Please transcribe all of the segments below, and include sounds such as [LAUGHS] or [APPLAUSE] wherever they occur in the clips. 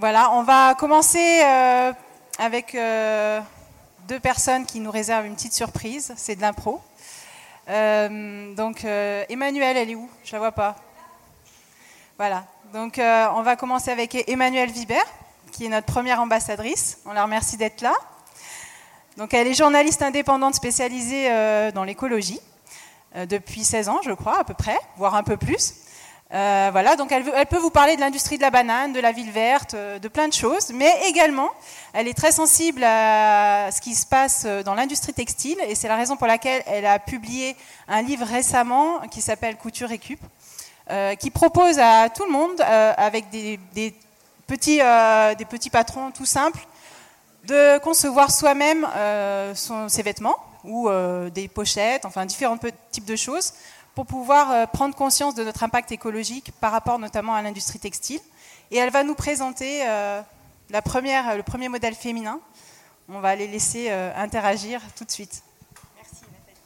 Voilà, on va commencer euh, avec euh, deux personnes qui nous réservent une petite surprise. C'est de l'impro. Euh, donc, Emmanuel, elle est où? Je la vois pas. Voilà. Donc, on va commencer avec Emmanuel Vibert, qui est notre première ambassadrice. On la remercie d'être là. Donc, elle est journaliste indépendante spécialisée dans l'écologie depuis 16 ans, je crois, à peu près, voire un peu plus. Euh, voilà, donc elle, peut vous parler de l'industrie de la banane, de la ville verte, euh, de plein de choses, mais également, elle est très sensible à ce qui se passe euh, dans l'industrie textile, et c'est la raison pour laquelle elle a publié un livre récemment qui s'appelle Couture Récup, euh, qui propose à tout le monde, avec des, des petits, des petits patrons tout simples, de concevoir soi-même ses vêtements ou des pochettes, enfin différents pe- types de choses, pour pouvoir euh, prendre conscience de notre impact écologique par rapport notamment à l'industrie textile. Et elle va nous présenter euh, la première, le premier modèle féminin. On va les laisser euh, interagir tout de suite. Merci Nathalie.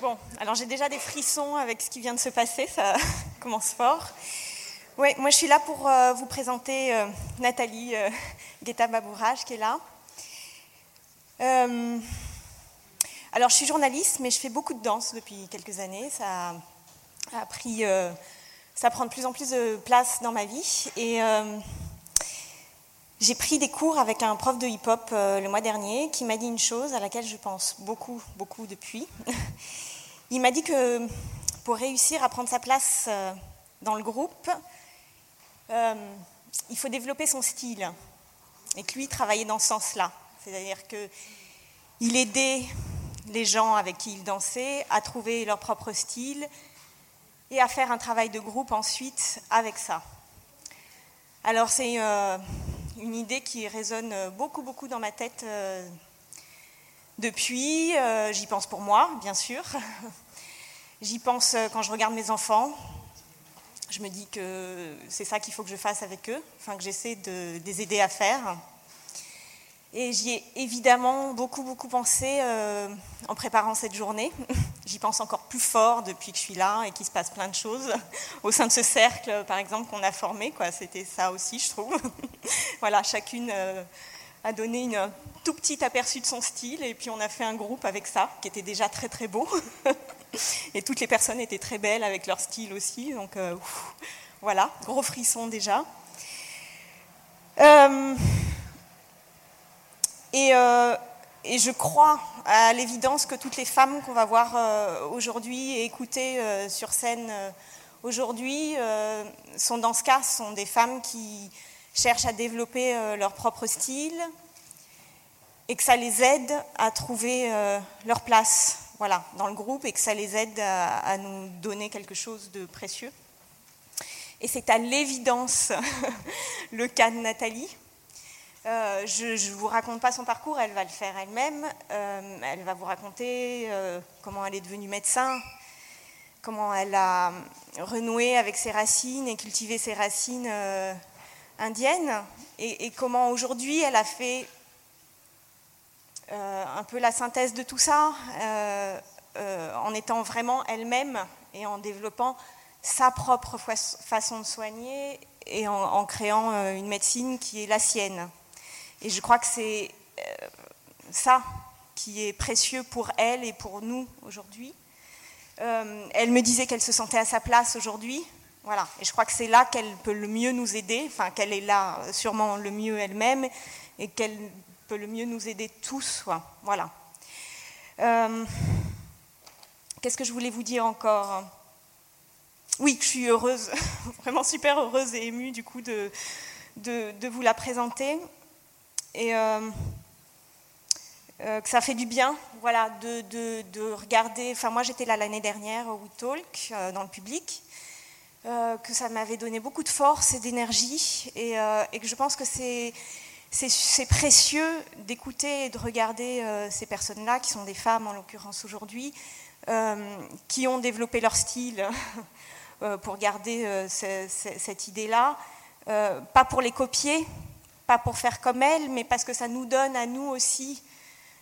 Bon, alors j'ai déjà des frissons avec ce qui vient de se passer, ça [LAUGHS] commence fort. Ouais, moi je suis là pour vous présenter Nathalie Guetta-Babourage qui est là. Euh, alors je suis journaliste, mais je fais beaucoup de danse depuis quelques années. Ça a pris, euh, ça prend de plus en plus de place dans ma vie. Et euh, j'ai pris des cours avec un prof de hip-hop le mois dernier qui m'a dit une chose à laquelle je pense beaucoup, beaucoup depuis. [LAUGHS] Il m'a dit que pour réussir à prendre sa place dans le groupe, il faut développer son style. Et que lui travaillait dans ce sens-là. C'est-à-dire qu'il aidait les gens avec qui il dansait à trouver leur propre style et à faire un travail de groupe ensuite avec ça. Alors c'est euh, une idée qui résonne beaucoup, beaucoup dans ma tête euh, depuis. Euh, J'y pense pour moi, bien sûr. [LAUGHS] J'y pense quand je regarde mes enfants. Je me dis que c'est ça qu'il faut que je fasse avec eux, enfin que j'essaie de, de les aider à faire. Et j'y ai évidemment beaucoup, beaucoup pensé euh, en préparant cette journée. [LAUGHS] J'y pense encore plus fort depuis que je suis là et qu'il se passe plein de choses. [LAUGHS] Au sein de ce cercle, par exemple, qu'on a formé, c'était ça aussi, je trouve. [LAUGHS] voilà, chacune euh, a donné un tout petit aperçu de son style et puis on a fait un groupe avec ça, qui était déjà très, très beau. et toutes les personnes étaient très belles avec leur style aussi. Donc euh, voilà, gros frisson déjà. Euh, et, euh, et je crois à l'évidence que toutes les femmes qu'on va voir euh, aujourd'hui et écouter euh, sur scène aujourd'hui sont dans ce cas, sont des femmes qui cherchent à développer leur propre style et que ça les aide à trouver leur place voilà, dans le groupe et que ça les aide à, à nous donner quelque chose de précieux. Et c'est à l'évidence [LAUGHS] le cas de Nathalie. Euh, je ne vous raconte pas son parcours, elle va le faire elle-même. Euh, elle va vous raconter euh, comment elle est devenue médecin, comment elle a renoué avec ses racines et cultivé ses racines indiennes, et, comment aujourd'hui elle a fait un peu la synthèse de tout ça, en étant vraiment elle-même et en développant sa propre fa- façon de soigner et en, créant une médecine qui est la sienne. Et je crois que c'est euh, ça qui est précieux pour elle et pour nous aujourd'hui. Euh, elle me disait qu'elle se sentait à sa place aujourd'hui. Voilà. Et je crois que c'est là qu'elle peut le mieux nous aider, enfin qu'elle est là euh, sûrement le mieux elle-même et qu'elle peut le mieux nous aider tous. Voilà. Qu'est-ce que je voulais vous dire encore? Oui, je suis heureuse, [LAUGHS] vraiment super heureuse et émue du coup de, de vous la présenter. Et euh, que ça fait du bien, voilà, de, regarder. Enfin, moi, j'étais là l'année dernière au WeTalk, dans le public, que ça m'avait donné beaucoup de force et d'énergie, et, que je pense que c'est précieux d'écouter et de regarder ces personnes-là, qui sont des femmes en l'occurrence aujourd'hui, qui ont développé leur style [LAUGHS] pour garder cette idée-là, pas pour les copier, pas pour faire comme elle, mais parce que ça nous donne à nous aussi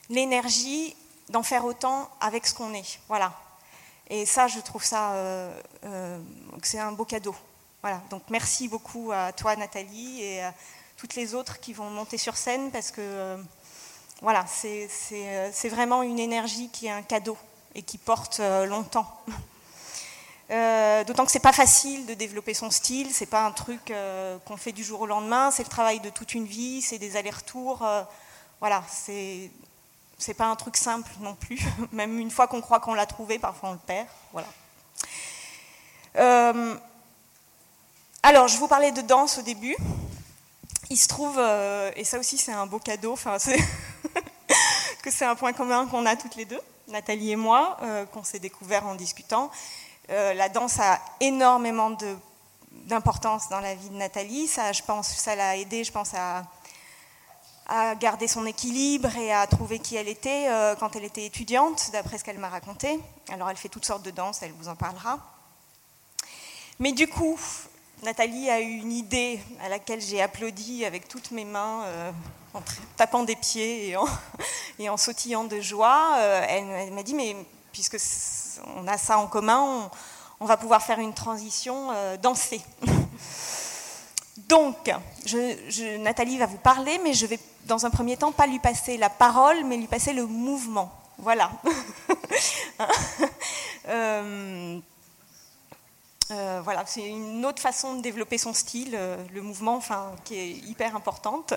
l'énergie d'en faire autant avec ce qu'on est. Voilà. Et ça, je trouve ça, euh, euh, c'est un beau cadeau. Voilà. Donc merci beaucoup à toi, Nathalie, et à toutes les autres qui vont monter sur scène, parce que euh, voilà, c'est vraiment une énergie qui est un cadeau et qui porte longtemps. [LAUGHS] Euh, d'autant que c'est pas facile de développer son style, c'est pas un truc euh, qu'on fait du jour au lendemain, c'est le travail de toute une vie, c'est des allers-retours. Euh, voilà, c'est c'est pas un truc simple non plus. [LAUGHS] Même une fois qu'on croit qu'on l'a trouvé, parfois on le perd. Voilà. alors, je vous parlais de danse au début. Il se trouve, et ça aussi c'est un beau cadeau, [LAUGHS] que c'est un point commun qu'on a toutes les deux, Nathalie et moi, qu'on s'est découvert en discutant. Euh, la danse a énormément d'importance dans la vie de Nathalie. Ça, je pense, ça l'a aidé, je pense, à, garder son équilibre et à trouver qui elle était euh, quand elle était étudiante, d'après ce qu'elle m'a raconté. Alors, elle fait toutes sortes de danses, elle vous en parlera. Mais du coup, Nathalie a eu une idée à laquelle j'ai applaudi avec toutes mes mains, euh, en tapant des pieds et en, [LAUGHS] sautillant de joie. elle m'a dit, mais puisque on a ça en commun, on, va pouvoir faire une transition euh, dansée. [LAUGHS] Donc, Nathalie va vous parler, mais je vais dans un premier temps pas lui passer la parole, mais lui passer le mouvement. Voilà. [LAUGHS] Euh, euh, voilà, c'est une autre façon de développer son style, le mouvement, enfin, qui est hyper importante.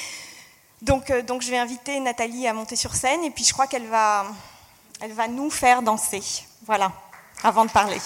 [LAUGHS] donc, donc, je vais inviter Nathalie à monter sur scène, et puis je crois qu'elle va, elle va nous faire danser. Voilà, avant de parler.